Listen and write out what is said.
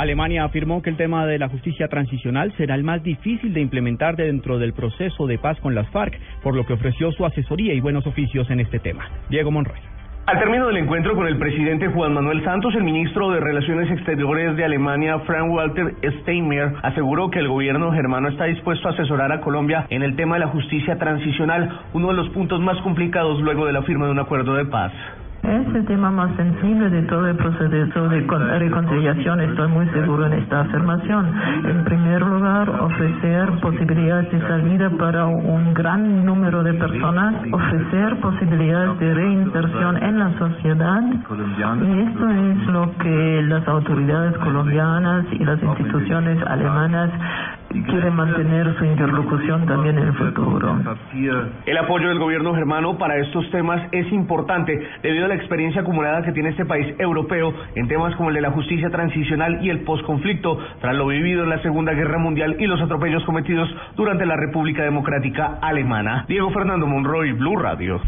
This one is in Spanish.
Alemania afirmó que el tema de la justicia transicional será el más difícil de implementar dentro del proceso de paz con las FARC, por lo que ofreció su asesoría y buenos oficios en este tema. Diego Monroy. Al término del encuentro con el presidente Juan Manuel Santos, el ministro de Relaciones Exteriores de Alemania, Frank Walter Steinmeier, aseguró que el gobierno germano está dispuesto a asesorar a Colombia en el tema de la justicia transicional, uno de los puntos más complicados luego de la firma de un acuerdo de paz. Es el tema más sensible de todo el proceso de reconciliación. Estoy muy seguro en esta afirmación. En primer lugar, ofrecer posibilidades de salida para un gran número de personas, ofrecer posibilidades de reinserción en la sociedad. Y esto es lo que las autoridades colombianas y las instituciones alemanas quiere mantener su interlocución también en el futuro. El apoyo del gobierno germano para estos temas es importante debido a la experiencia acumulada que tiene este país europeo en temas como el de la justicia transicional y el posconflicto tras lo vivido en la Segunda Guerra Mundial y los atropellos cometidos durante la República Democrática Alemana. Diego Fernando Monroy, Blue Radio.